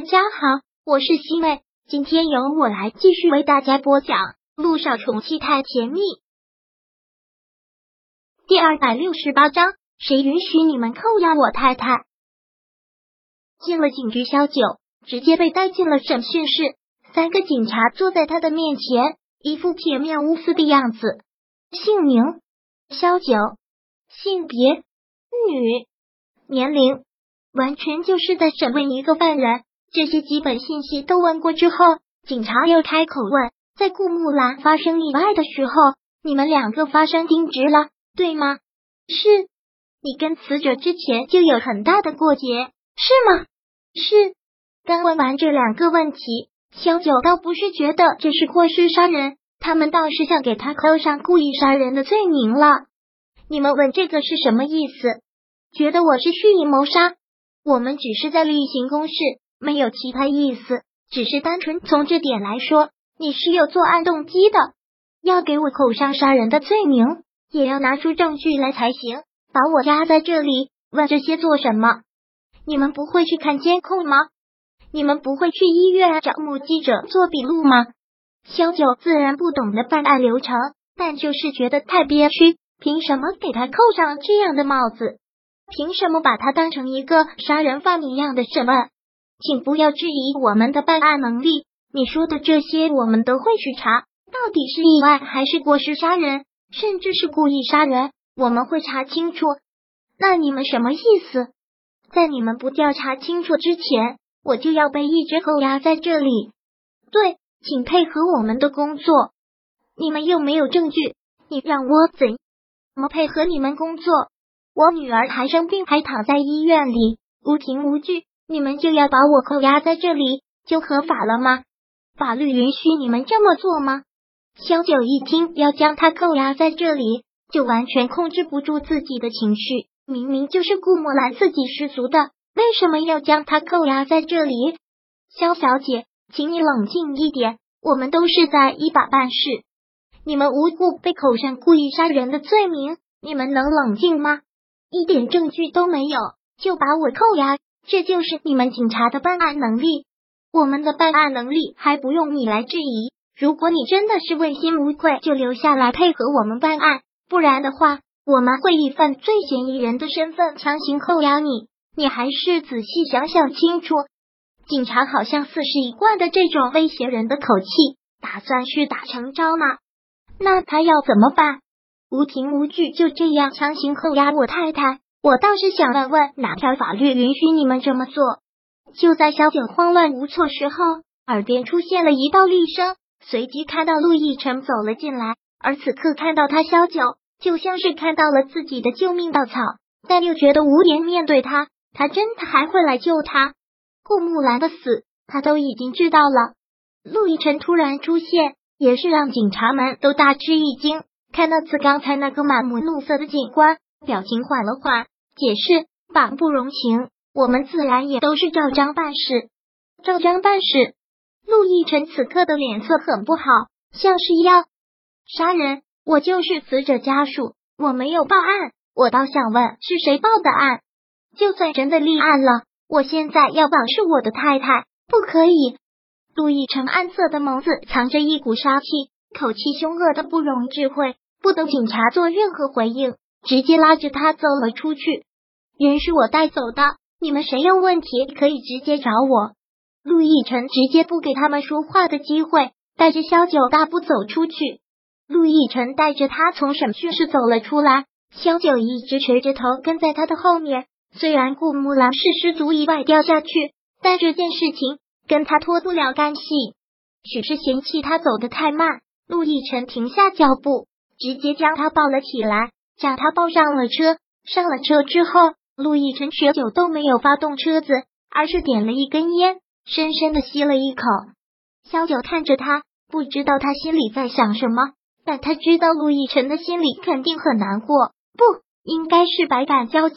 大家好，我是西妹，今天由我来继续为大家播讲《路上宠妻太甜蜜》第二百六十八章。谁允许你们扣押我太太？进了警局，萧九直接被带进了审讯室。三个警察坐在他的面前，一副铁面无私的样子。姓名：萧九，性别：女，年龄。完全就是在审问一个犯人，这些基本信息都问过之后，警察又开口问：在顾木兰发生意外的时候，你们两个发生争执了，对吗？是。你跟死者之前就有很大的过节，是吗？是。刚问完这两个问题，小九倒不是觉得这是过失杀人，他们倒是想给他扣上故意杀人的罪名了。你们问这个是什么意思？觉得我是蓄意谋杀？我们只是在例行公事，没有其他意思，只是单纯从这点来说，你是有作案动机的，要给我扣上杀人的罪名，也要拿出证据来才行。把我压在这里，问这些做什么？你们不会去看监控吗？你们不会去医院找目击者做笔录吗？萧九自然不懂得办案流程，但就是觉得太憋屈，凭什么给他扣上这样的帽子？凭什么把他当成一个杀人犯一样的审问？请不要质疑我们的办案能力。你说的这些，我们都会去查，到底是意外还是过失杀人，甚至是故意杀人，我们会查清楚。那你们什么意思？在你们不调查清楚之前，我就要被一直扣押在这里？对，请配合我们的工作。你们又没有证据，你让我怎么配合你们工作？我女儿还生病，还躺在医院里，无凭无据，你们就要把我扣押在这里，就合法了吗？法律允许你们这么做吗？萧九一听要将他扣押在这里，就完全控制不住自己的情绪。明明就是顾墨兰自己失足的，为什么要将他扣押在这里？萧小姐，请你冷静一点，我们都是在依法办事。你们无故被扣上故意杀人的罪名，你们能冷静吗？一点证据都没有，就把我扣押，这就是你们警察的办案能力？我们的办案能力还不用你来质疑。如果你真的是问心无愧，就留下来配合我们办案；不然的话，我们会以犯罪嫌疑人的身份强行扣押你。你还是仔细想想清楚。警察好像似是一贯的这种威胁人的口气，打算去打成招吗？那他要怎么办？无凭无据就这样强行扣押我太太，我倒是想问问哪条法律允许你们这么做？就在小九慌乱无措时候，耳边出现了一道厉声，随即看到陆亦辰走了进来，而此刻看到他，小九就像是看到了自己的救命稻草，但又觉得无颜面对他，他真的还会来救他？顾木兰的死，他都已经知道了。陆亦辰突然出现，也是让警察们都大吃一惊。看到此刚才那个满目怒色的警官，表情缓了缓，解释：“绑不容情，我们自然也都是照章办事。”照章办事。陆亦辰此刻的脸色很不好，像是要杀人。我就是死者家属，我没有报案。我倒想问，是谁报的案？就算真的立案了，我现在要绑是我的太太，不可以。陆亦辰暗色的眸子藏着一股杀气。口气凶恶的不容置喙，不等警察做任何回应，直接拉着他走了出去。人是我带走的，你们谁有问题可以直接找我。陆亦辰直接不给他们说话的机会，带着萧九大步走出去。陆亦辰带着他从审讯室走了出来，萧九一直垂着头跟在他的后面。虽然顾木兰是失足意外掉下去，但这件事情跟他脱不了干系，许是嫌弃他走得太慢。陆亦辰停下脚步，直接将他抱了起来，将他抱上了车。上了车之后，陆亦辰许久都没有发动车子，而是点了一根烟，深深的吸了一口。萧九看着他，不知道他心里在想什么，但他知道陆亦辰的心里肯定很难过，不应该是百感交集。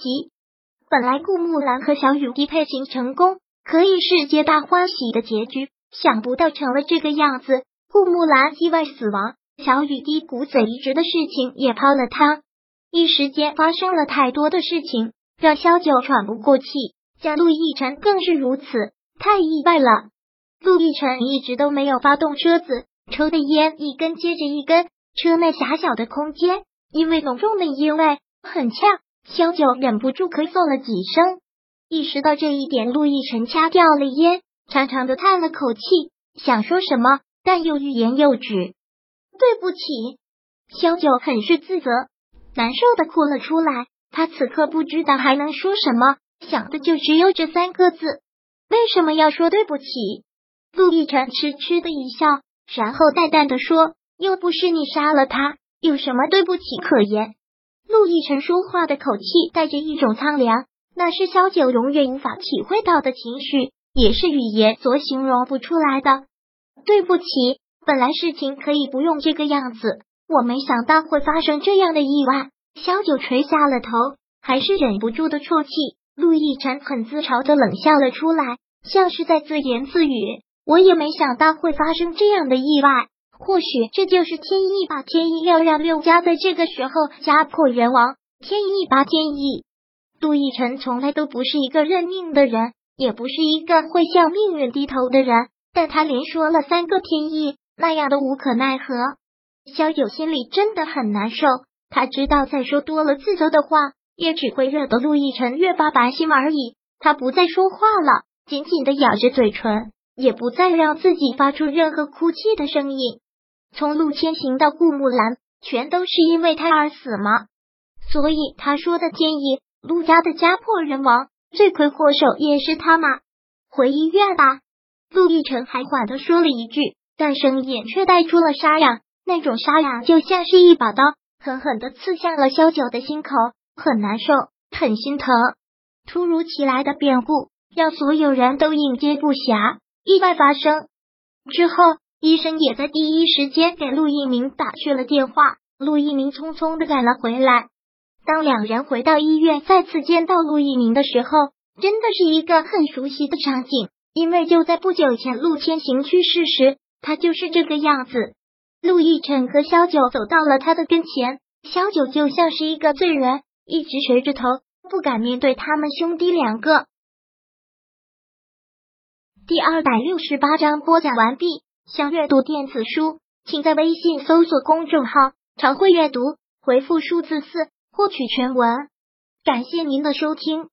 本来顾木兰和小雨滴配型成功，可以是皆大欢喜的结局，想不到成了这个样子。顾木兰意外死亡，小雨滴骨髓移植的事情也泡了汤，一时间发生了太多的事情，让萧九喘不过气。像陆亦辰更是如此，太意外了。陆亦辰一直都没有发动车子，抽的烟一根接着一根。车内狭小的空间，因为浓重的烟味很呛，萧九忍不住咳嗽了几声。意识到这一点，陆亦辰掐掉了烟，长长的叹了口气，想说什么，但又欲言又止。对不起，萧九很是自责，难受的哭了出来。他此刻不知道还能说什么，想的就只有这三个字：为什么要说对不起？陆亦辰痴痴的一笑，然后淡淡的说。又不是你杀了他，有什么对不起可言？陆亦辰说话的口气带着一种苍凉，那是萧九永远无法体会到的情绪，也是语言所形容不出来的。对不起，本来事情可以不用这个样子，我没想到会发生这样的意外。萧九垂下了头，还是忍不住的啜泣。陆亦辰很自嘲的冷笑了出来，像是在自言自语：“我也没想到会发生这样的意外。”或许这就是天意吧。天意要让六家在这个时候家破人亡。天意吧，天意。杜奕晨从来都不是一个认命的人，也不是一个会向命运低头的人。但他连说了三个天意，那样的无可奈何。萧九心里真的很难受。他知道再说多了自责的话，也只会惹得陆亦辰越发烦心而已。他不再说话了，紧紧的咬着嘴唇，也不再让自己发出任何哭泣的声音。从陆千行到顾木兰，全都是因为他而死吗？所以他说的天意，陆家的家破人亡，罪魁祸首也是他吗？回医院吧。陆亦辰还缓的说了一句，但声音却带出了沙哑，那种沙哑就像是一把刀，狠狠的刺向了萧九的心口，很难受，很心疼。突如其来的变故让所有人都应接不暇，意外发生之后。医生也在第一时间给陆一鸣打去了电话，陆一鸣匆匆的赶了回来。当两人回到医院，再次见到陆一鸣的时候，真的是一个很熟悉的场景，因为就在不久前陆千行去世时，他就是这个样子。陆亦辰和萧九走到了他的跟前，萧九就像是一个罪人，一直垂着头，不敢面对他们兄弟两个。第二百六十八章播讲完毕。想阅读电子书，请在微信搜索公众号“常会阅读”，回复数字四获取全文。感谢您的收听。